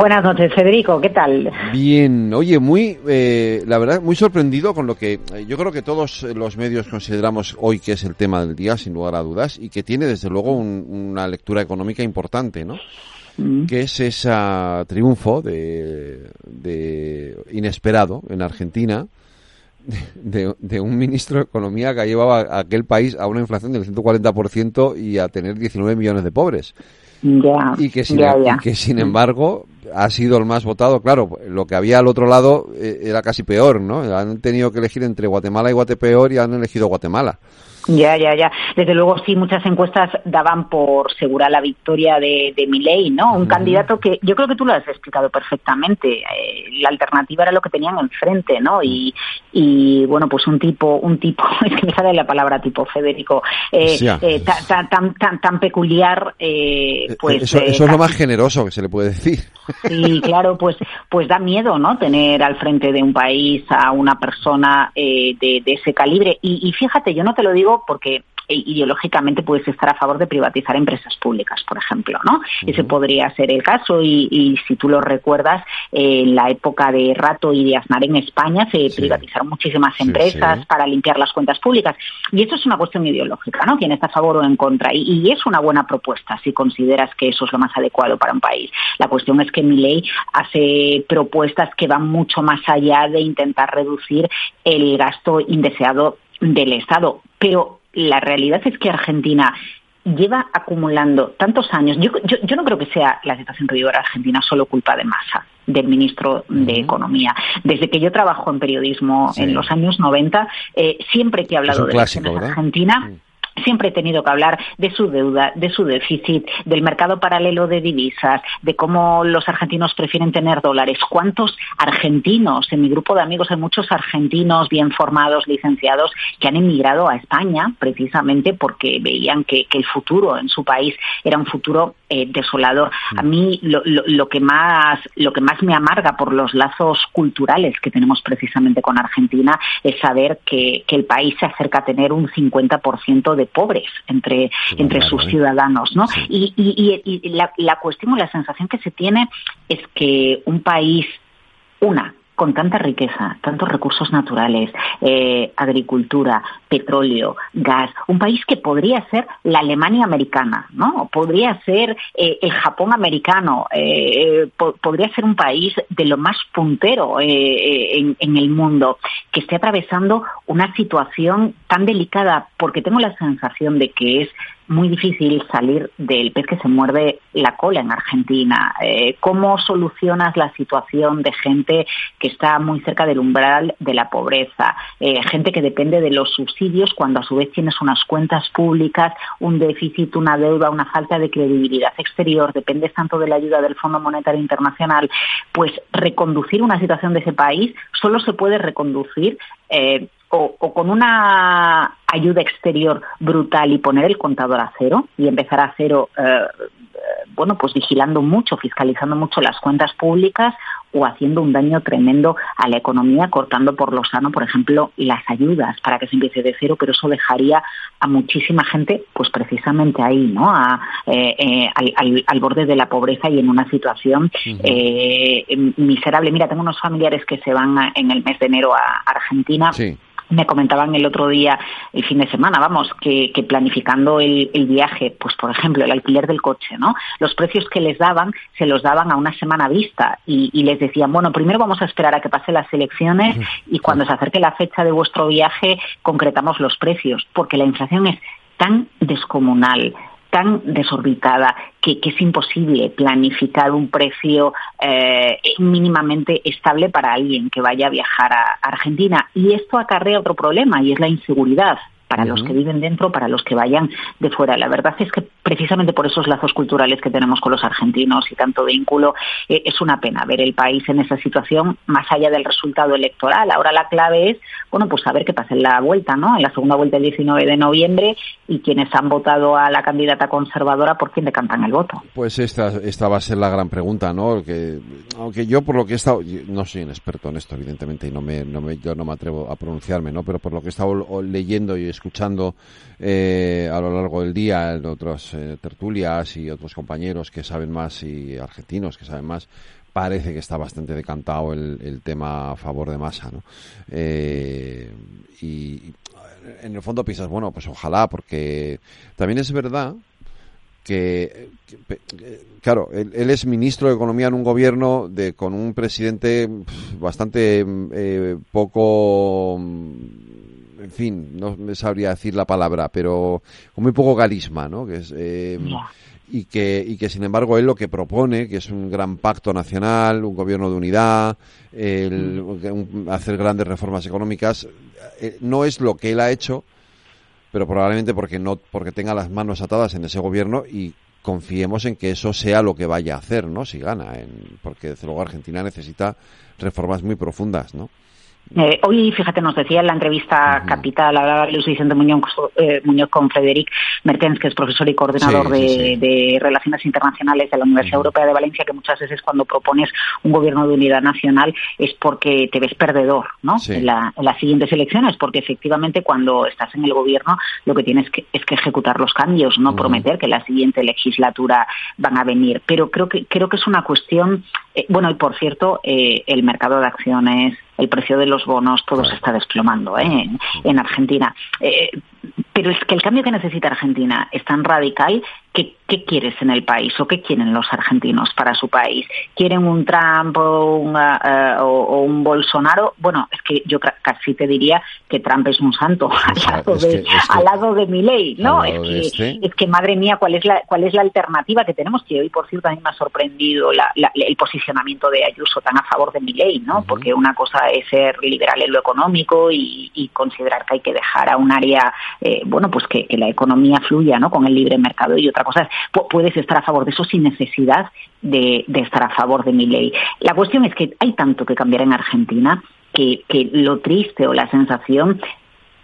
Buenas noches, Federico, ¿qué tal? Bien, oye, muy, eh, la verdad, muy sorprendido con lo que eh, yo creo que todos los medios consideramos hoy que es el tema del día, sin lugar a dudas, y que tiene desde luego una lectura económica importante, ¿no? Mm. que es ese triunfo de, inesperado en Argentina de, un ministro de Economía que ha llevado a aquel país a una inflación del 140% y a tener 19 millones de pobres. y, que sin, em, que sin embargo ha sido el más votado. Claro, lo que había al otro lado eh, era casi peor, ¿no? Han tenido que elegir entre Guatemala y Guatepeor y han elegido Guatemala. Ya, ya, ya. Desde luego sí, muchas encuestas daban por segura la victoria de, de Milei, ¿no? Un candidato que yo creo que tú lo has explicado perfectamente. Eh, la alternativa era lo que tenían enfrente, ¿no? Y, y bueno, pues un tipo, un tipo, es que me sale la palabra tipo Federico, eh, eh tan, tan, tan, tan, peculiar, eh, pues... Eso, eso es lo más generoso que se le puede decir. Sí, claro, pues, pues da miedo, ¿no? Tener al frente de un país a una persona de, de ese calibre. Y, y fíjate, yo no te lo digo porque ideológicamente puedes estar a favor de privatizar empresas públicas, por ejemplo, ¿no? Ese podría ser el caso y, si tú lo recuerdas, en la época de Rato y de Aznar en España se privatizaron muchísimas empresas para limpiar las cuentas públicas y eso es una cuestión ideológica, ¿no? Quién está a favor o en contra y, es una buena propuesta si consideras que eso es lo más adecuado para un país. La cuestión es que mi ley hace propuestas que van mucho más allá de intentar reducir el gasto indeseado del Estado, pero la realidad es que Argentina lleva acumulando tantos años. Yo, yo, no creo que sea la situación que vive Argentina solo culpa de Massa, del ministro de Economía. Desde que yo trabajo en periodismo en los años 90, eh, siempre que he hablado de Argentina, siempre he tenido que hablar de su deuda, de su déficit, del mercado paralelo de divisas, de cómo los argentinos prefieren tener dólares. ¿Cuántos argentinos? En mi grupo de amigos hay muchos argentinos bien formados, licenciados, que han emigrado a España precisamente porque veían que, el futuro en su país era un futuro eh, desolador. A mí lo, que más, lo que más me amarga por los lazos culturales que tenemos precisamente con Argentina es saber que, que el país se acerca a tener un 50% de pobres entre, entre sus ciudadanos, ¿no? Y, y, la, la cuestión o la sensación que se tiene es que un país, una, con tanta riqueza, tantos recursos naturales, eh, agricultura, petróleo, gas, un país que podría ser la Alemania americana, ¿no? Podría ser eh, el Japón americano, eh, podría ser un país de lo más puntero en, en, el mundo, que esté atravesando una situación tan delicada, porque tengo la sensación de que es muy difícil salir del pez que se muerde la cola en Argentina. Eh, ¿Cómo solucionas la situación de gente que está muy cerca del umbral de la pobreza? Eh, gente que depende de los subsidios cuando a su vez tienes unas cuentas públicas, un déficit, una deuda, una falta de credibilidad exterior, dependes tanto de la ayuda del Fondo Monetario Internacional. Pues reconducir una situación de ese país solo se puede reconducir eh, o, con una ayuda exterior brutal y poner el contador a cero y empezar a cero, eh, bueno, pues vigilando mucho, fiscalizando mucho las cuentas públicas o haciendo un daño tremendo a la economía, cortando por lo sano, por ejemplo, las ayudas para que se empiece de cero, pero eso dejaría a muchísima gente, pues precisamente ahí, ¿no? A, eh, eh, al, borde de la pobreza y en una situación miserable. Mira, tengo unos familiares que se van en el mes de enero a Argentina. Sí me comentaban el otro día, el fin de semana, vamos, que, planificando el, viaje, pues por ejemplo, el alquiler del coche, ¿no? Los precios que les daban se los daban a una semana vista y, y les decían, bueno, primero vamos a esperar a que pasen las elecciones y cuando se acerque la fecha de vuestro viaje concretamos los precios, porque la inflación es tan descomunal, tan desorbitada que, es imposible planificar un precio eh, mínimamente estable para alguien que vaya a viajar a Argentina. Y esto acarrea otro problema y es la inseguridad para los que viven dentro, para los que vayan de fuera. La verdad es que precisamente por esos lazos culturales que tenemos con los argentinos y tanto vínculo, eh, es una pena ver el país en esa situación más allá del resultado electoral. Ahora la clave es, bueno, pues saber qué pasa en la vuelta, ¿no? En la segunda vuelta el 19 de noviembre y quienes han votado a la candidata conservadora, ¿por quién decantan el voto? Pues esta, esta va a ser la gran pregunta, ¿no? Que, aunque yo por lo que he estado, no soy un experto en esto, evidentemente, y no me, no me, yo no me atrevo a pronunciarme, ¿no? Pero por lo que he estado leyendo y escuchando eh, a lo largo del día en otras eh, tertulias y otros compañeros que saben más y argentinos que saben más, parece que está bastante decantado el, tema a favor de masa, ¿no? Eh, y en el fondo piensas, bueno, pues ojalá, porque también es verdad que, claro, él, es ministro de Economía en un gobierno de con un presidente bastante eh, poco en fin, no me sabría decir la palabra, pero con muy poco carisma, ¿no? Que es, eh, y, que, y que, sin embargo, él lo que propone, que es un gran pacto nacional, un gobierno de unidad, el, mm. hacer grandes reformas económicas, eh, no es lo que él ha hecho, pero probablemente porque no porque tenga las manos atadas en ese gobierno y confiemos en que eso sea lo que vaya a hacer, ¿no? Si gana, en, porque desde luego Argentina necesita reformas muy profundas, ¿no? Eh, hoy, fíjate, nos decía en la entrevista capital, hablaba Luis Vicente Muñoz, eh, Muñoz, con Frederic Mertens, que es profesor y coordinador de, Relaciones Internacionales de la Universidad Europea de Valencia, que muchas veces cuando propones un gobierno de unidad nacional es porque te ves perdedor ¿no? En, las siguientes elecciones, porque efectivamente cuando estás en el gobierno lo que tienes que, es que ejecutar los cambios, no prometer que la siguiente legislatura van a venir. Pero creo que, creo que es una cuestión, eh, bueno, y por cierto, el mercado de acciones el precio de los bonos, todo se está desplomando ¿eh? en, Argentina. Eh, pero es que el cambio que necesita Argentina es tan radical que ¿qué quieres en el país o qué quieren los argentinos para su país? ¿Quieren un Trump o, uh, o, un Bolsonaro? Bueno, es que yo casi te diría que Trump es un santo al lado, de, al lado de mi ley, ¿no? Es que, este. es que, madre mía, ¿cuál es, la, ¿cuál es la alternativa que tenemos? Que hoy, por cierto, a mí me ha sorprendido el posicionamiento de Ayuso tan a favor de mi ley, ¿no? Porque una cosa es ser liberal en lo económico y, considerar que hay que dejar a un área, eh, bueno, pues que, que, la economía fluya, ¿no? Con el libre mercado y otra cosa es puedes estar a favor de eso sin necesidad de, estar a favor de mi ley. La cuestión es que hay tanto que cambiar en Argentina que, lo triste o la sensación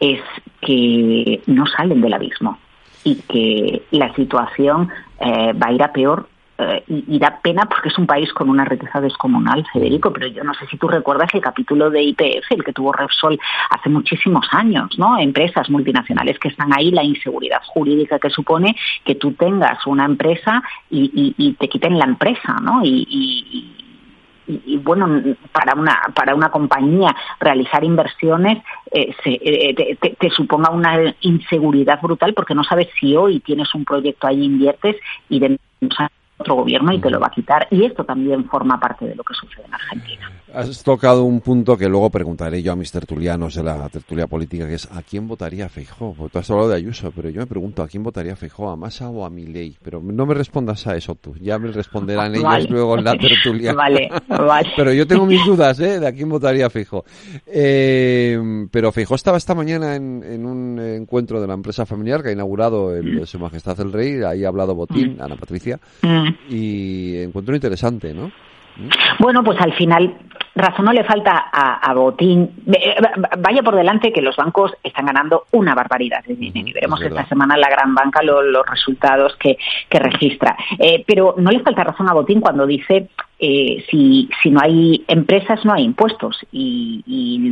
es que no salen del abismo y que la situación eh, va a ir a peor eh, y, da pena porque es un país con una riqueza descomunal, Federico, pero yo no sé si tú recuerdas el capítulo de IPF, el que tuvo Repsol hace muchísimos años, ¿no? Empresas multinacionales que están ahí, la inseguridad jurídica que supone que tú tengas una empresa y, te quiten la empresa, ¿no? y, bueno para una para una compañía realizar inversiones eh, eh, te, te, suponga una inseguridad brutal porque no sabes si hoy tienes un proyecto ahí inviertes y de otro gobierno y te lo va a quitar. Y esto también forma parte de lo que sucede en Argentina. Has tocado un punto que luego preguntaré yo a mis tertulianos de la tertulia política, que es ¿a quién votaría Feijó? Porque tú has hablado de Ayuso, pero yo me pregunto ¿a quién votaría Feijó? ¿A Massa o a Milei? Pero no me respondas a eso tú, ya me responderán ellos luego en la tertulia. vale, vale. pero yo tengo mis dudas, ¿eh? De a quién votaría Feijó. Eh, pero Feijó estaba esta mañana en, un encuentro de la empresa familiar que ha inaugurado el, Su Majestad el Rey, ahí ha hablado Botín, mm. Ana Patricia, mm. y encuentro interesante, ¿no? Bueno, pues al final razón no le falta a, Botín. Eh, vaya por delante que los bancos están ganando una barbaridad de dinero. Y veremos esta semana la gran banca los resultados que, registra. Eh, pero no le falta razón a Botín cuando dice eh, si, si no hay empresas no hay impuestos y,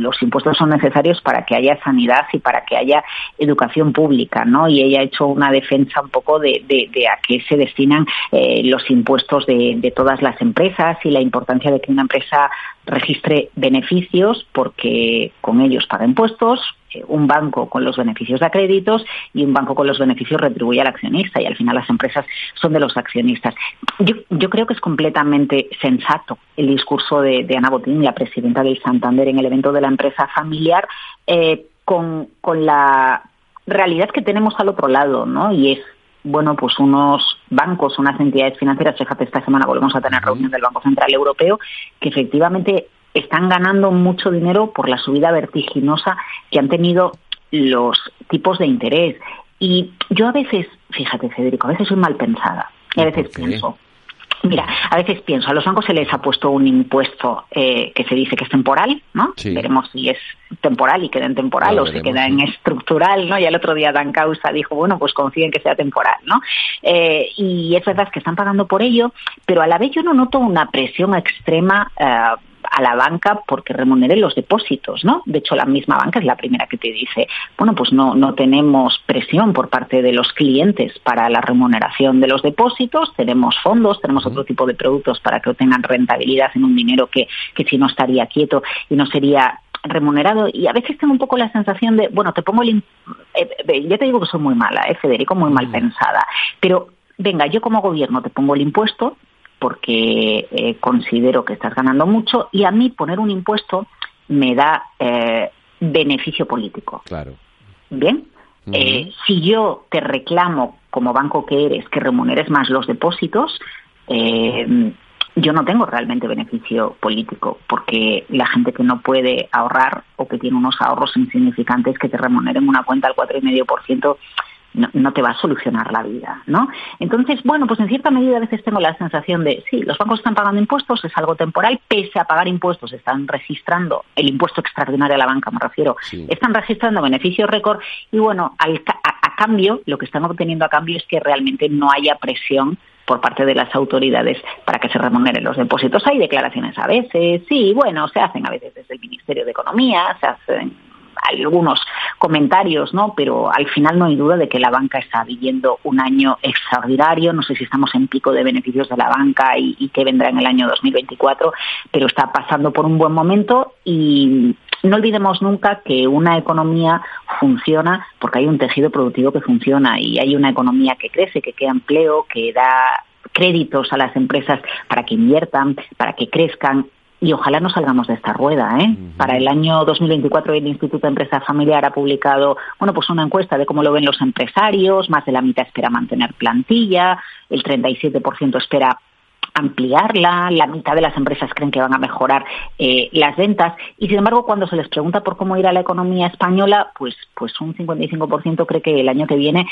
los impuestos son necesarios para que haya sanidad y para que haya educación pública, ¿no? Y ella ha hecho una defensa un poco de, de, a qué se destinan los impuestos de, de todas las empresas y la importancia de que una empresa registre beneficios porque con ellos paga impuestos, eh, un banco con los beneficios de créditos y un banco con los beneficios retribuye al accionista y al final las empresas son de los accionistas. Yo, creo que es completamente sensato el discurso de, Ana Botín, la presidenta del Santander, en el evento de la empresa familiar, eh, con, con la realidad que tenemos al otro lado, ¿no? Y es bueno, pues unos bancos, unas entidades financieras, fíjate, esta semana volvemos a tener reunión del Banco Central Europeo, que efectivamente están ganando mucho dinero por la subida vertiginosa que han tenido los tipos de interés. Y yo a veces, fíjate, Federico, a veces soy mal pensada. Y a veces pienso, Mira, a veces pienso, a los bancos se les ha puesto un impuesto eh, que se dice que es temporal, ¿no? Veremos si es temporal y queda en temporal o se queda en estructural, ¿no? Y el otro día Dan Causa dijo, bueno, pues confíen que sea temporal, ¿no? Eh, y es verdad que están pagando por ello, pero a la vez yo no noto una presión extrema eh, a la banca porque remunere los depósitos, ¿no? De hecho, la misma banca es la primera que te dice, bueno, pues no, no tenemos presión por parte de los clientes para la remuneración de los depósitos, tenemos fondos, tenemos otro tipo de productos para que obtengan rentabilidad en un dinero que, que si no estaría quieto y no sería remunerado y a veces tengo un poco la sensación de, bueno, te pongo el... Eh, ya te digo que soy muy mala, ¿eh, Federico, muy mal pensada, pero venga, yo como gobierno te pongo el impuesto, porque eh, considero que estás ganando mucho y a mí poner un impuesto me da eh, beneficio político. Claro. Bien. Eh, si yo te reclamo como banco que eres que remuneres más los depósitos, yo no tengo realmente beneficio político, porque la gente que no puede ahorrar o que tiene unos ahorros insignificantes que te remuneren una cuenta al 4,5%, no, te va a solucionar la vida, ¿no? Entonces, bueno, pues en cierta medida a veces tengo la sensación de, sí, los bancos están pagando impuestos, es algo temporal, pese a pagar impuestos, están registrando el impuesto extraordinario a la banca, me refiero, están registrando beneficios récord y bueno, al, a, cambio, lo que están obteniendo a cambio es que realmente no haya presión por parte de las autoridades para que se remuneren los depósitos. Hay declaraciones a veces, sí, bueno, se hacen a veces desde el Ministerio de Economía, se hacen algunos comentarios, ¿no? Pero al final no hay duda de que la banca está viviendo un año extraordinario. No sé si estamos en pico de beneficios de la banca y, y que vendrá en el año 2024, pero está pasando por un buen momento y no olvidemos nunca que una economía funciona porque hay un tejido productivo que funciona y hay una economía que crece, que crea empleo, que da créditos a las empresas para que inviertan, para que crezcan y ojalá no salgamos de esta rueda. ¿eh? Para el año 2024 el Instituto de Empresa Familiar ha publicado bueno, pues una encuesta de cómo lo ven los empresarios, más de la mitad espera mantener plantilla, el 37% espera ampliarla, la mitad de las empresas creen que van a mejorar eh, las ventas y sin embargo cuando se les pregunta por cómo irá la economía española, pues pues un 55% cree que el año que viene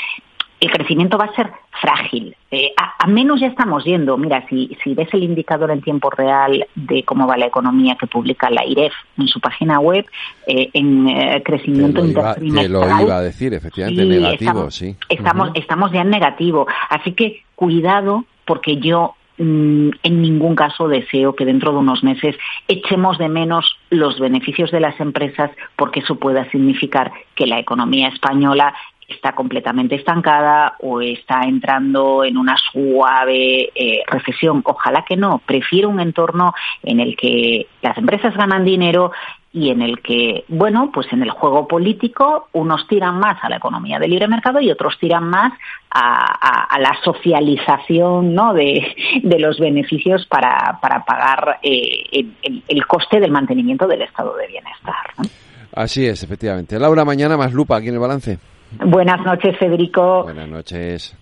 el crecimiento va a ser frágil. Eh, a, menos ya estamos yendo. Mira, si, si ves el indicador en tiempo real de cómo va la economía que publica la IREF en su página web, eh, en eh, crecimiento te lo, iba, a decir, efectivamente, negativo, sí. Estamos, estamos ya en negativo. Así que cuidado, porque yo mm, en ningún caso deseo que dentro de unos meses echemos de menos los beneficios de las empresas porque eso pueda significar que la economía española está completamente estancada o está entrando en una suave eh, recesión. Ojalá que no. Prefiero un entorno en el que las empresas ganan dinero y en el que, bueno, pues en el juego político unos tiran más a la economía de libre mercado y otros tiran más a, la socialización ¿no? de, los beneficios para, para pagar eh, el, coste del mantenimiento del estado de bienestar. Así es, efectivamente. Laura, mañana más lupa aquí en el balance. Buenas noches, Federico. Buenas noches.